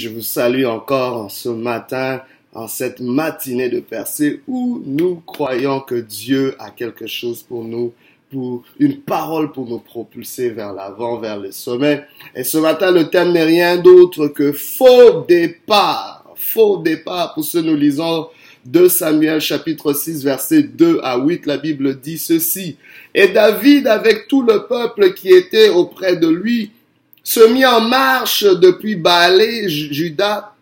Je vous salue encore en ce matin, en cette matinée de percée où nous croyons que Dieu a quelque chose pour nous, pour une parole pour nous propulser vers l'avant, vers le sommet. Et ce matin, le thème n'est rien d'autre que faux départ. Faux départ pour ce nous lisons 2 Samuel chapitre 6 verset 2 à 8, la Bible dit ceci. Et David avec tout le peuple qui était auprès de lui se mit en marche depuis Baalé, Juda,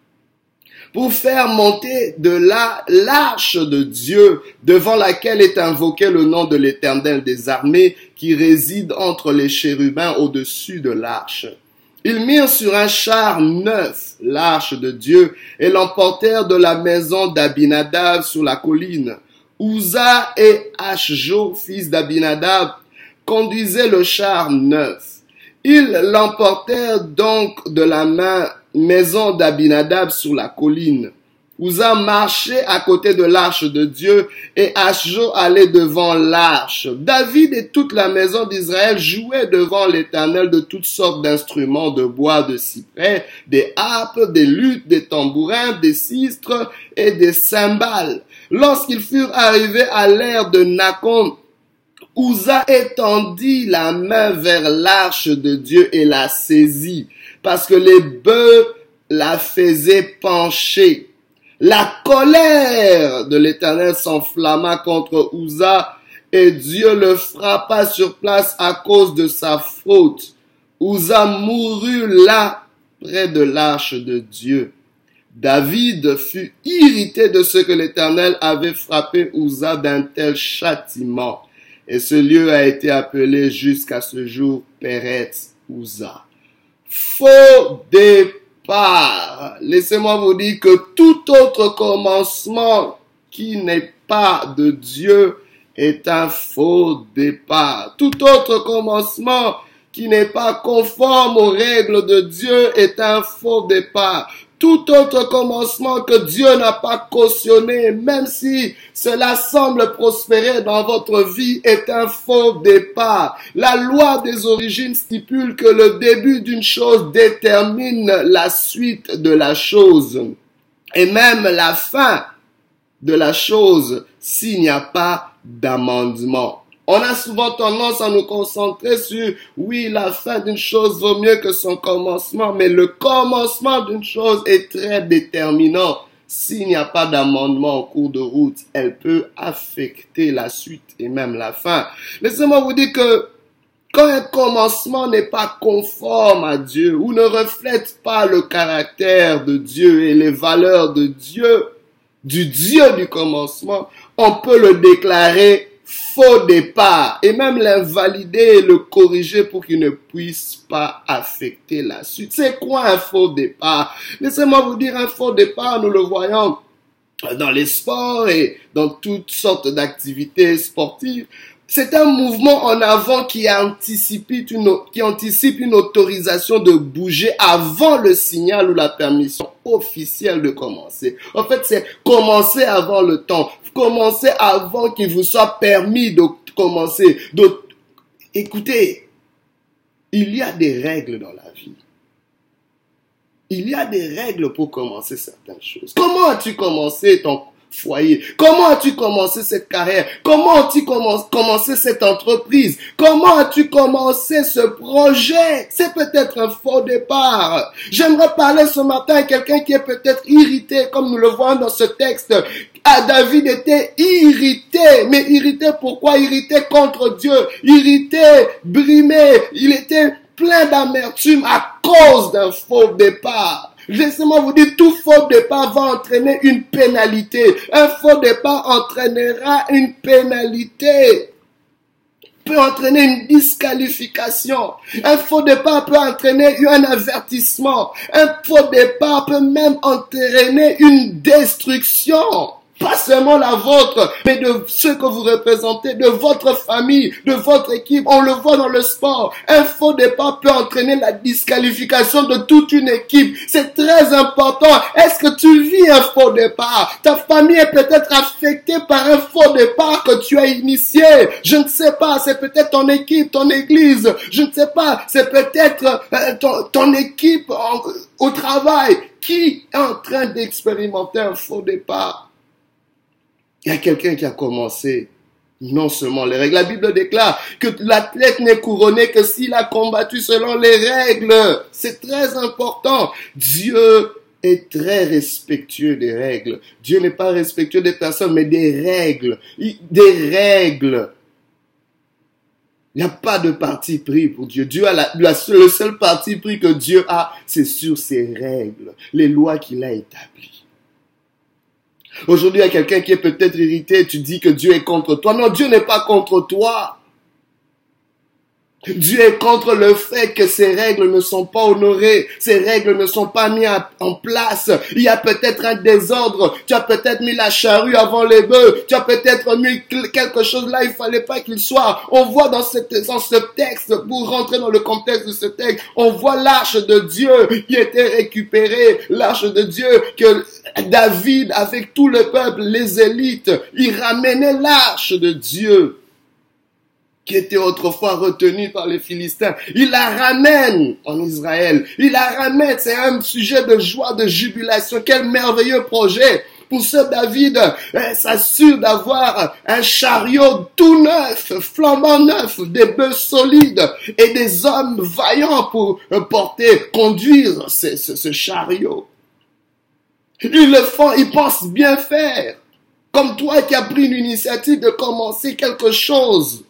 pour faire monter de là l'arche de Dieu, devant laquelle est invoqué le nom de l'Éternel des armées, qui réside entre les chérubins au-dessus de l'arche. Ils mirent sur un char neuf l'arche de Dieu et l'emportèrent de la maison d'Abinadab sur la colline. Uza et Ashjo, fils d'Abinadab, conduisaient le char neuf. Ils l'emportèrent donc de la main maison d'Abinadab sur la colline. Uza marchait à côté de l'arche de Dieu et Ashjo allait devant l'arche. David et toute la maison d'Israël jouaient devant l'Éternel de toutes sortes d'instruments de bois, de cyprès, des harpes, des luttes, des tambourins, des sistres et des cymbales. Lorsqu'ils furent arrivés à l'ère de Nacon, Uza étendit la main vers l'arche de Dieu et la saisit, parce que les bœufs la faisaient pencher. La colère de l'Éternel s'enflamma contre Uza, et Dieu le frappa sur place à cause de sa faute. Uza mourut là, près de l'arche de Dieu. David fut irrité de ce que l'Éternel avait frappé Uza d'un tel châtiment. Et ce lieu a été appelé jusqu'à ce jour Peretz Uza. Faux départ. Laissez-moi vous dire que tout autre commencement qui n'est pas de Dieu est un faux départ. Tout autre commencement qui n'est pas conforme aux règles de Dieu est un faux départ tout autre commencement que Dieu n'a pas cautionné, même si cela semble prospérer dans votre vie, est un faux départ. La loi des origines stipule que le début d'une chose détermine la suite de la chose et même la fin de la chose s'il n'y a pas d'amendement. On a souvent tendance à nous concentrer sur, oui, la fin d'une chose vaut mieux que son commencement, mais le commencement d'une chose est très déterminant. S'il n'y a pas d'amendement en cours de route, elle peut affecter la suite et même la fin. Laissez-moi vous dire que quand un commencement n'est pas conforme à Dieu ou ne reflète pas le caractère de Dieu et les valeurs de Dieu, du Dieu du commencement, on peut le déclarer faux départ et même l'invalider et le corriger pour qu'il ne puisse pas affecter la suite. C'est quoi un faux départ? Laissez-moi vous dire, un faux départ, nous le voyons dans les sports et dans toutes sortes d'activités sportives. C'est un mouvement en avant qui anticipe, une, qui anticipe une autorisation de bouger avant le signal ou la permission officielle de commencer. En fait, c'est commencer avant le temps. Commencer avant qu'il vous soit permis de commencer. De... Écoutez, il y a des règles dans la vie. Il y a des règles pour commencer certaines choses. Comment as-tu commencé ton foyer Comment as-tu commencé cette carrière? Comment as-tu commencé cette entreprise? Comment as-tu commencé ce projet? C'est peut-être un faux départ. J'aimerais parler ce matin à quelqu'un qui est peut-être irrité, comme nous le voyons dans ce texte. Ah, David était irrité. Mais irrité pourquoi? Irrité contre Dieu. Irrité, brimé. Il était plein d'amertume à cause d'un faux départ. Laissez-moi vous dire, tout faux départ va entraîner une pénalité. Un faux départ entraînera une pénalité peut entraîner une disqualification. Un faux départ peut entraîner un avertissement. Un faux départ peut même entraîner une destruction pas seulement la vôtre, mais de ceux que vous représentez, de votre famille, de votre équipe. On le voit dans le sport. Un faux départ peut entraîner la disqualification de toute une équipe. C'est très important. Est-ce que tu vis un faux départ? Ta famille est peut-être affectée par un faux départ que tu as initié. Je ne sais pas. C'est peut-être ton équipe, ton église. Je ne sais pas. C'est peut-être euh, ton, équipe au travail Qui est en train d'expérimenter un faux départ? Il y a quelqu'un qui a commencé non seulement les règles. La Bible déclare que l'athlète n'est couronné que s'il a combattu selon les règles. C'est très important. Dieu est très respectueux des règles. Dieu n'est pas respectueux des personnes, mais des règles. Des règles. Il n'y a pas de parti pris pour Dieu. Dieu a la, le seul parti pris que Dieu a, c'est sur ses règles, les lois qu'il a établies. Aujourd'hui, il y a quelqu'un qui est peut-être irrité, tu dis que Dieu est contre toi. Non, Dieu n'est pas contre toi. Dieu est contre le fait que ces règles ne sont pas honorées, ces règles ne sont pas mises en place. Il y a peut-être un désordre. Tu as peut-être mis la charrue avant les bœufs. Tu as peut-être mis quelque chose là, il fallait pas qu'il soit. On voit dans, ce texte, pour rentrer dans le contexte de ce texte, on voit l'arche de Dieu qui était récupérée, l'arche de Dieu que David, avec tout le peuple, les élites, il ramenait l'arche de Dieu qui était autrefois retenu par les Philistins. Il la ramène en Israël. Il la ramène. C'est un sujet de joie, de jubilation. Quel merveilleux projet. Pour ce David hein, s'assure d'avoir un chariot tout neuf, flambant neuf, des bœufs solides et des hommes vaillants pour porter, conduire ce, ce chariot. Ils le font, ils pensent bien faire. Comme toi qui as pris l'initiative de commencer quelque chose.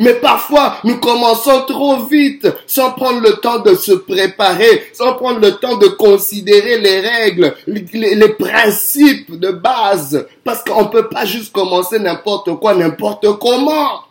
Mais parfois, nous commençons trop vite, sans prendre le temps de se préparer, sans prendre le temps de considérer les règles, les, principes de base. Parce qu'on ne peut pas juste commencer n'importe quoi, n'importe comment.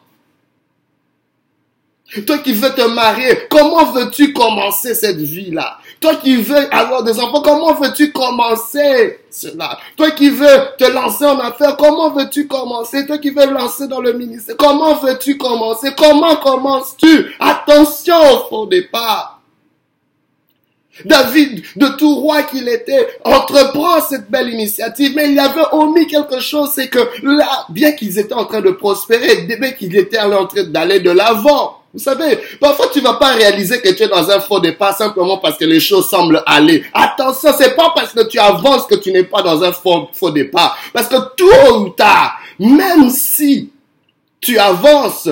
Toi qui veux te marier, comment veux-tu commencer cette vie-là? Toi qui veux avoir des enfants, comment veux-tu commencer cela? Toi qui veux te lancer en affaires, comment veux-tu commencer? Toi qui veux lancer dans le ministère, comment veux-tu commencer? Comment commences-tu? Attention au fond départ. David, de tout roi qu'il était, entreprend cette belle initiative, mais il avait omis quelque chose, c'est que là, bien qu'ils étaient en train de prospérer, bien qu'ils étaient en train d'aller de l'avant, vous savez, parfois tu vas pas réaliser que tu es dans un faux départ simplement parce que les choses semblent aller. Attention, c'est pas parce que tu avances que tu n'es pas dans un faux, faux départ. Parce que tôt ou tard, même si tu avances,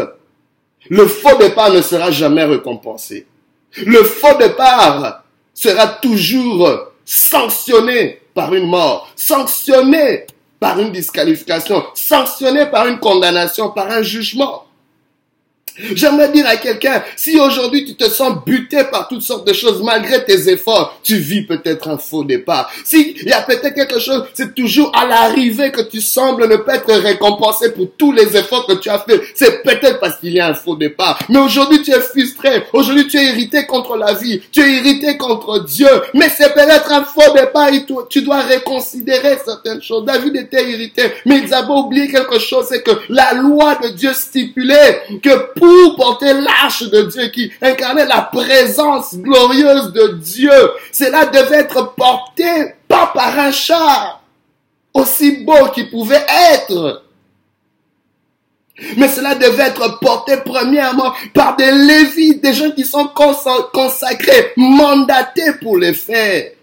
le faux départ ne sera jamais récompensé. Le faux départ sera toujours sanctionné par une mort, sanctionné par une disqualification, sanctionné par une condamnation, par un jugement. J'aimerais dire à quelqu'un, si aujourd'hui tu te sens buté par toutes sortes de choses malgré tes efforts, tu vis peut-être un faux départ. Si il y a peut-être quelque chose, c'est toujours à l'arrivée que tu sembles ne pas être récompensé pour tous les efforts que tu as fait. C'est peut-être parce qu'il y a un faux départ. Mais aujourd'hui tu es frustré. Aujourd'hui tu es irrité contre la vie. Tu es irrité contre Dieu. Mais c'est peut-être un faux départ et tu dois réconsidérer certaines choses. David était irrité. Mais ils avaient oublié quelque chose, c'est que la loi de Dieu stipulait que pour porter l'arche de Dieu qui incarnait la présence glorieuse de Dieu. Cela devait être porté pas par un char, aussi beau qu'il pouvait être. Mais cela devait être porté premièrement par des lévites, des gens qui sont consacrés, mandatés pour les faire.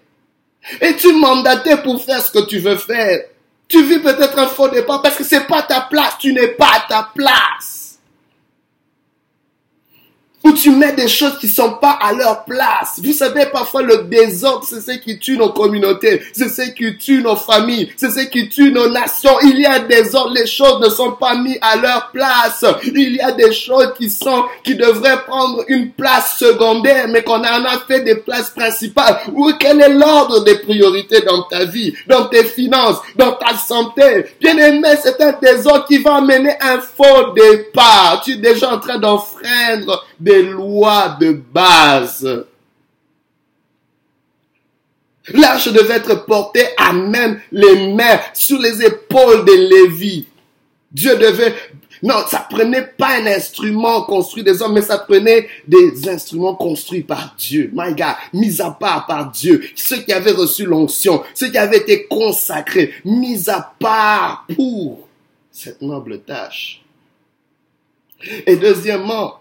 Et tu mandaté pour faire ce que tu veux faire. Tu vis peut-être un faux départ parce que c'est pas ta place, tu n'es pas à ta place où tu mets des choses qui sont pas à leur place. Vous savez, parfois le désordre, c'est ce qui tue nos communautés, c'est ce qui tue nos familles, c'est ce qui tue nos nations. Il y a des désordre, les choses ne sont pas mises à leur place. Il y a des choses qui sont, qui devraient prendre une place secondaire, mais qu'on en a fait des places principales. Ou quel est l'ordre des priorités dans ta vie, dans tes finances, dans ta santé? Bien aimé, c'est un désordre qui va amener un faux départ. Tu es déjà en train d'enfreindre des lois de base. L'arche devait être portée à même les mains, sur les épaules de Lévi. Dieu devait... Non, ça prenait pas un instrument construit des hommes, mais ça prenait des instruments construits par Dieu. My God, mis à part par Dieu. Ceux qui avaient reçu l'onction, ceux qui avaient été consacrés, mis à part pour cette noble tâche. Et deuxièmement,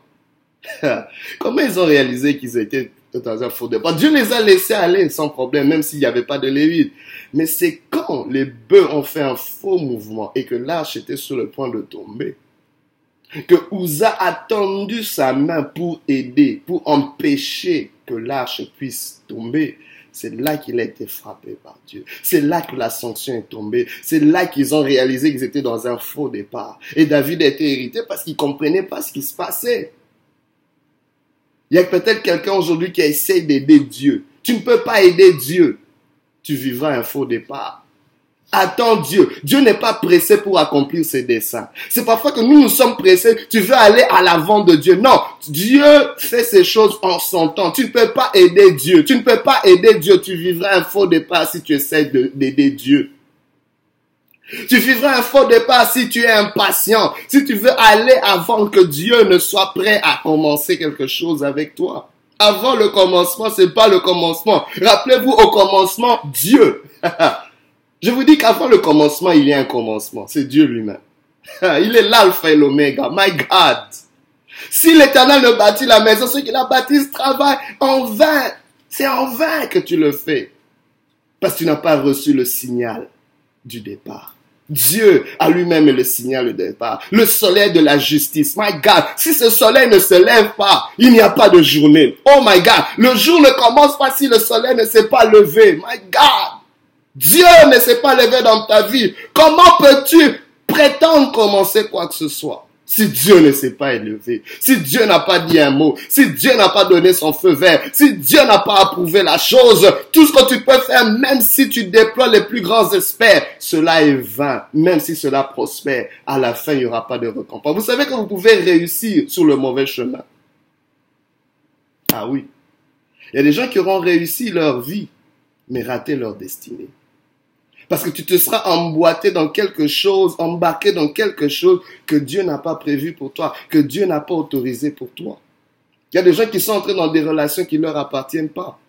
Comment ils ont réalisé qu'ils étaient dans un faux départ. Dieu les a laissés aller sans problème, même s'il n'y avait pas de Lévite. Mais c'est quand les bœufs ont fait un faux mouvement et que l'arche était sur le point de tomber, que Ouza a tendu sa main pour aider, pour empêcher que l'arche puisse tomber. C'est là qu'il a été frappé par Dieu. C'est là que la sanction est tombée. C'est là qu'ils ont réalisé qu'ils étaient dans un faux départ. Et David a été hérité parce qu'il comprenait pas ce qui se passait. Il y a peut-être quelqu'un aujourd'hui qui essaie d'aider Dieu. Tu ne peux pas aider Dieu. Tu vivras un faux départ. Attends Dieu. Dieu n'est pas pressé pour accomplir ses desseins. C'est parfois que nous nous sommes pressés. Tu veux aller à l'avant de Dieu. Non. Dieu fait ces choses en son temps. Tu ne peux pas aider Dieu. Tu ne peux pas aider Dieu. Tu vivras un faux départ si tu essaies d'aider Dieu. Tu vivras un faux départ si tu es impatient, si tu veux aller avant que Dieu ne soit prêt à commencer quelque chose avec toi. Avant le commencement, c'est pas le commencement. Rappelez-vous au commencement, Dieu. Je vous dis qu'avant le commencement, il y a un commencement. C'est Dieu lui-même. Il est l'alpha et l'oméga. My God. Si l'éternel ne bâtit la maison, ceux qui la bâtissent travaillent en vain. C'est en vain que tu le fais. Parce que tu n'as pas reçu le signal du départ. Dieu a lui-même le signal de départ. Le soleil de la justice. My God, si ce soleil ne se lève pas, il n'y a pas de journée. Oh my God, le jour ne commence pas si le soleil ne s'est pas levé. My God, Dieu ne s'est pas levé dans ta vie. Comment peux-tu prétendre commencer quoi que ce soit? Si Dieu ne s'est pas élevé, si Dieu n'a pas dit un mot, si Dieu n'a pas donné son feu vert, si Dieu n'a pas approuvé la chose, tout ce que tu peux faire, même si tu déploies les plus grands experts, cela est vain. Même si cela prospère, à la fin, il n'y aura pas de récompense. Vous savez que vous pouvez réussir sur le mauvais chemin. Ah oui. Il y a des gens qui auront réussi leur vie, mais raté leur destinée. Parce que tu te seras emboîté dans quelque chose, embarqué dans quelque chose que Dieu n'a pas prévu pour toi, que Dieu n'a pas autorisé pour toi. Il y a des gens qui sont entrés dans des relations qui ne leur appartiennent pas.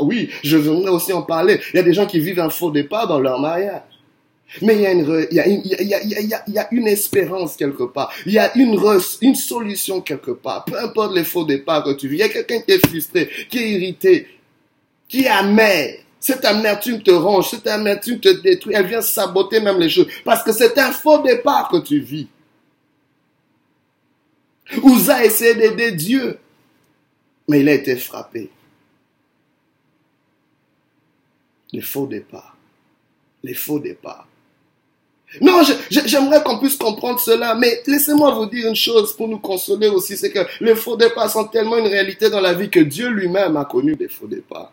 Oui, je voudrais aussi en parler. Il y a des gens qui vivent un faux départ dans leur mariage. Mais il y, a une, il, y a il, y a, il, y a, il y a une espérance quelque part. Il y a une, une solution quelque part. Peu importe les faux départs que tu vis. Il y a quelqu'un qui est frustré, qui est irrité, qui est amer. Cette amertume te ronge, cette amertume te détruit, elle vient saboter même les choses. Parce que c'est un faux départ que tu vis. Ouza a essayé d'aider Dieu, mais il a été frappé. Les faux départs. Les faux départs. Non, j'aimerais qu'on puisse comprendre cela, mais laissez-moi vous dire une chose pour nous consoler aussi, c'est que les faux départs sont tellement une réalité dans la vie que Dieu lui-même a connu des faux départs.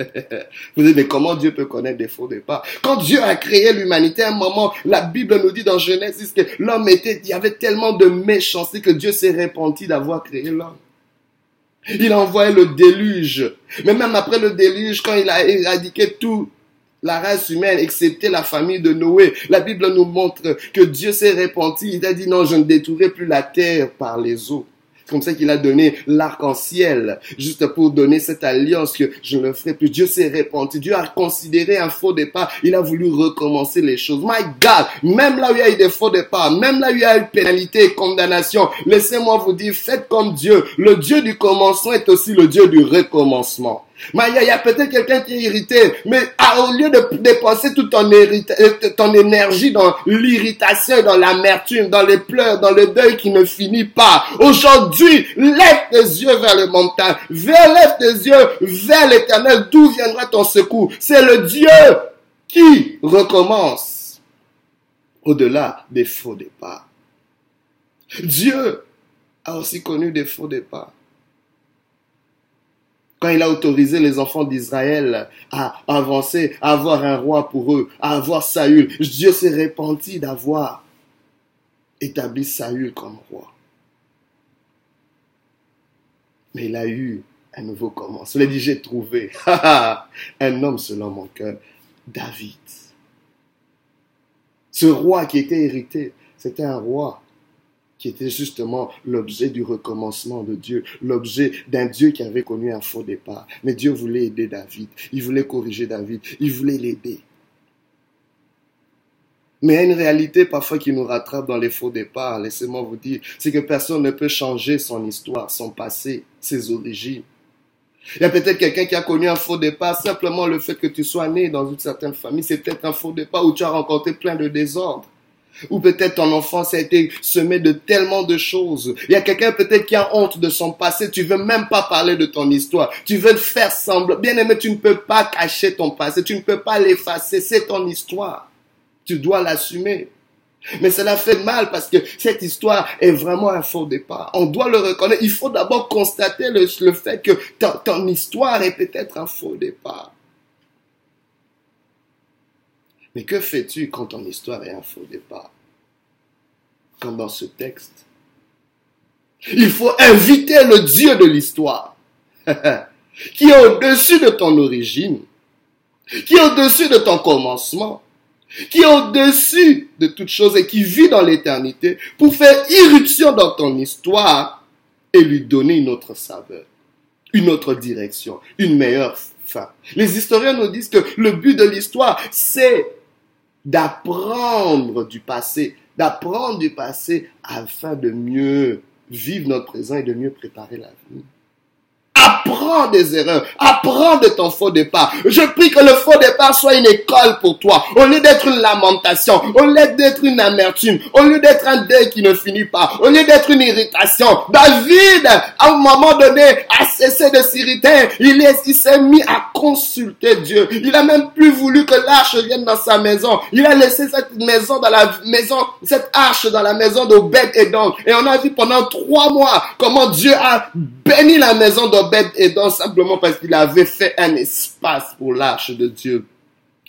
Vous dites, mais comment Dieu peut connaître des faux départs? Quand Dieu a créé l'humanité, à un moment, la Bible nous dit dans Genèse que l'homme était, il y avait tellement de méchanceté que Dieu s'est repenti d'avoir créé l'homme. Il a envoyé le déluge. Mais même après le déluge, quand il a éradiqué tout la race humaine, excepté la famille de Noé. La Bible nous montre que Dieu s'est repenti. Il a dit non, je ne détruirai plus la terre par les eaux comme ça qu'il a donné l'arc-en-ciel, juste pour donner cette alliance que je ne ferai plus. Dieu s'est répandu. Dieu a considéré un faux départ. Il a voulu recommencer les choses. My God, même là où il y a eu des faux départs, même là où il y a eu pénalité et condamnation, laissez-moi vous dire, faites comme Dieu. Le Dieu du commencement est aussi le Dieu du recommencement. Mais il y a, peut-être quelqu'un qui est irrité, mais au lieu de dépenser toute ton, euh, ton énergie dans l'irritation, dans l'amertume, dans les pleurs, dans le deuil qui ne finit pas, aujourd'hui, lève tes yeux vers le montagne, lève tes yeux vers l'éternel, d'où viendra ton secours? C'est le Dieu qui recommence au-delà des faux départs. Dieu a aussi connu des faux départs quand il a autorisé les enfants d'Israël à avancer, à avoir un roi pour eux, à avoir Saül, Dieu s'est repenti d'avoir établi Saül comme roi. Mais il a eu un nouveau commencement. Il a dit, j'ai trouvé un homme selon mon cœur, David. Ce roi qui était hérité, c'était un roi qui était justement l'objet du recommencement de Dieu, l'objet d'un Dieu qui avait connu un faux départ. Mais Dieu voulait aider David, il voulait corriger David, il voulait l'aider. Mais il y a une réalité parfois qui nous rattrape dans les faux départs, laissez-moi vous dire, c'est que personne ne peut changer son histoire, son passé, ses origines. Il y a peut-être quelqu'un qui a connu un faux départ, simplement le fait que tu sois né dans une certaine famille, c'est peut-être un faux départ où tu as rencontré plein de désordres. Ou peut-être ton enfance a été semée de tellement de choses. Il y a quelqu'un peut-être qui a honte de son passé. Tu veux même pas parler de ton histoire. Tu veux faire semblant. Bien aimé, tu ne peux pas cacher ton passé. Tu ne peux pas l'effacer. C'est ton histoire. Tu dois l'assumer. Mais cela fait mal parce que cette histoire est vraiment un faux départ. On doit le reconnaître. Il faut d'abord constater le, fait que ton histoire est peut-être un faux départ. Mais que fais-tu quand ton histoire est un faux départ? Comme dans ce texte. Il faut inviter le Dieu de l'histoire, qui est au-dessus de ton origine, qui est au-dessus de ton commencement, qui est au-dessus de toute chose et qui vit dans l'éternité, pour faire irruption dans ton histoire et lui donner une autre saveur, une autre direction, une meilleure fin. Les historiens nous disent que le but de l'histoire, c'est d'apprendre du passé, d'apprendre du passé afin de mieux vivre notre présent et de mieux préparer l'avenir. Apprends des erreurs. Apprends de ton faux départ. Je prie que le faux départ soit une école pour toi. Au lieu d'être une lamentation, au lieu d'être une amertume, au lieu d'être un deuil qui ne finit pas, au lieu d'être une irritation. David, à un moment donné, a cessé de s'irriter. Il s'est mis à consulter Dieu. Il a même plus voulu que l'arche vienne dans sa maison. Il a laissé cette maison dans la maison, cette arche dans la maison d'Obed et donc. Et on a vu pendant trois mois comment Dieu a béni la maison d'Obed et donc simplement parce qu'il avait fait un espace pour l'arche de Dieu.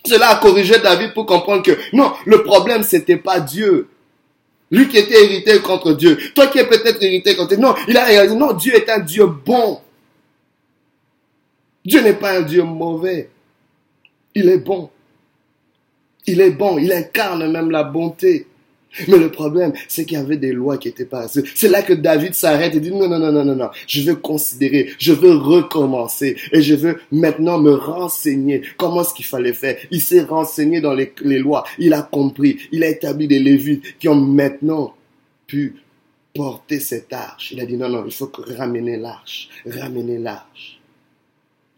Cela a corrigé David pour comprendre que non, le problème c'était pas Dieu. Lui qui était irrité contre Dieu. Toi qui es peut-être irrité contre Dieu. Non, il a réalisé, non, Dieu est un Dieu bon. Dieu n'est pas un Dieu mauvais. Il est bon. Il est bon. Il incarne même la bonté. Mais le problème, c'est qu'il y avait des lois qui étaient pas C'est là que David s'arrête et dit non, non, non, non, non, non. Je veux considérer, je veux recommencer et je veux maintenant me renseigner comment ce qu'il fallait faire? Il s'est renseigné dans les, les lois. Il a compris. Il a établi des lévites qui ont maintenant pu porter cette arche. Il a dit non, non, il faut ramener l'arche, ramener l'arche.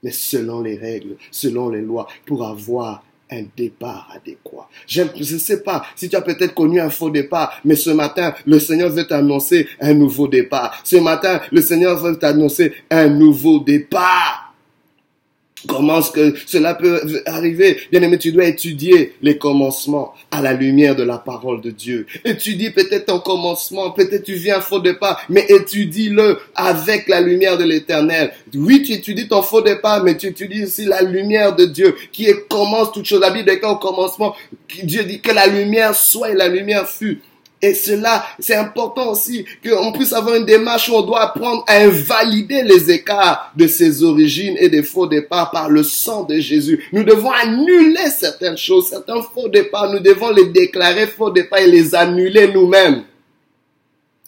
Mais selon les règles, selon les lois, pour avoir un départ adéquat. Je ne sais pas si tu as peut-être connu un faux départ, mais ce matin, le Seigneur veut t'annoncer un nouveau départ. Ce matin, le Seigneur veut t'annoncer un nouveau départ. Comment est-ce que cela peut arriver? Bien aimé, tu dois étudier les commencements à la lumière de la parole de Dieu. Étudie peut-être ton commencement, peut-être tu viens faux départ, mais étudie-le avec la lumière de l'éternel. Oui, tu étudies ton faux départ, mais tu étudies aussi la lumière de Dieu qui commence toute chose. La Bible dit qu'au commencement, Dieu dit que la lumière soit et la lumière fut. Et cela, c'est important aussi qu'on puisse avoir une démarche où on doit apprendre à invalider les écarts de ses origines et des faux départs par le sang de Jésus. Nous devons annuler certaines choses, certains faux départs. Nous devons les déclarer faux départs et les annuler nous-mêmes.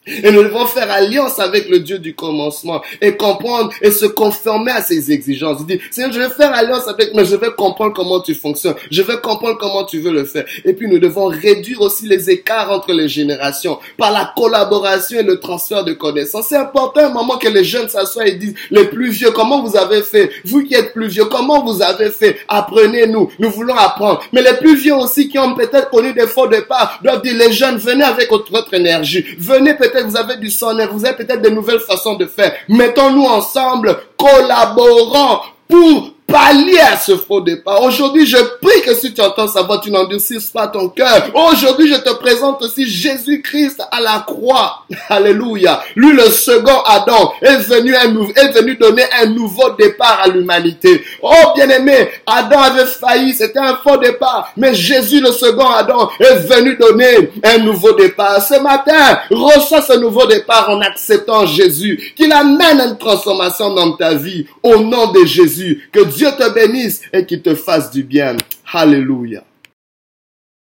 Et nous devons faire alliance avec le Dieu du commencement et comprendre et se conformer à ses exigences. Il dit, Seigneur, je vais faire alliance avec, mais je vais comprendre comment tu fonctionnes. Je vais comprendre comment tu veux le faire. Et puis nous devons réduire aussi les écarts entre les générations par la collaboration et le transfert de connaissances. C'est important un moment que les jeunes s'assoient et disent, les plus vieux, comment vous avez fait? Vous qui êtes plus vieux, comment vous avez fait? Apprenez-nous. Nous voulons apprendre. Mais les plus vieux aussi qui ont peut-être connu des faux départs doivent dire, les jeunes, venez avec votre énergie. Venez peut-être vous avez du son, vous avez peut-être de nouvelles façons de faire. Mettons-nous ensemble, collaborons pour pallier à ce faux départ. Aujourd'hui, je prie que si tu entends sa voix, tu n'endurcisses pas ton cœur. Aujourd'hui, je te présente aussi Jésus-Christ à la croix. Alléluia. Lui, le second Adam, est venu, est venu donner un nouveau départ à l'humanité. Oh, bien-aimé, Adam avait failli, c'était un faux départ. Mais Jésus, le second Adam, est venu donner un nouveau départ. Ce matin, reçois ce nouveau départ en acceptant Jésus, qu'il amène une transformation dans ta vie. Au nom de Jésus, que Dieu te bénisse et qu'il te fasse du bien. Alléluia.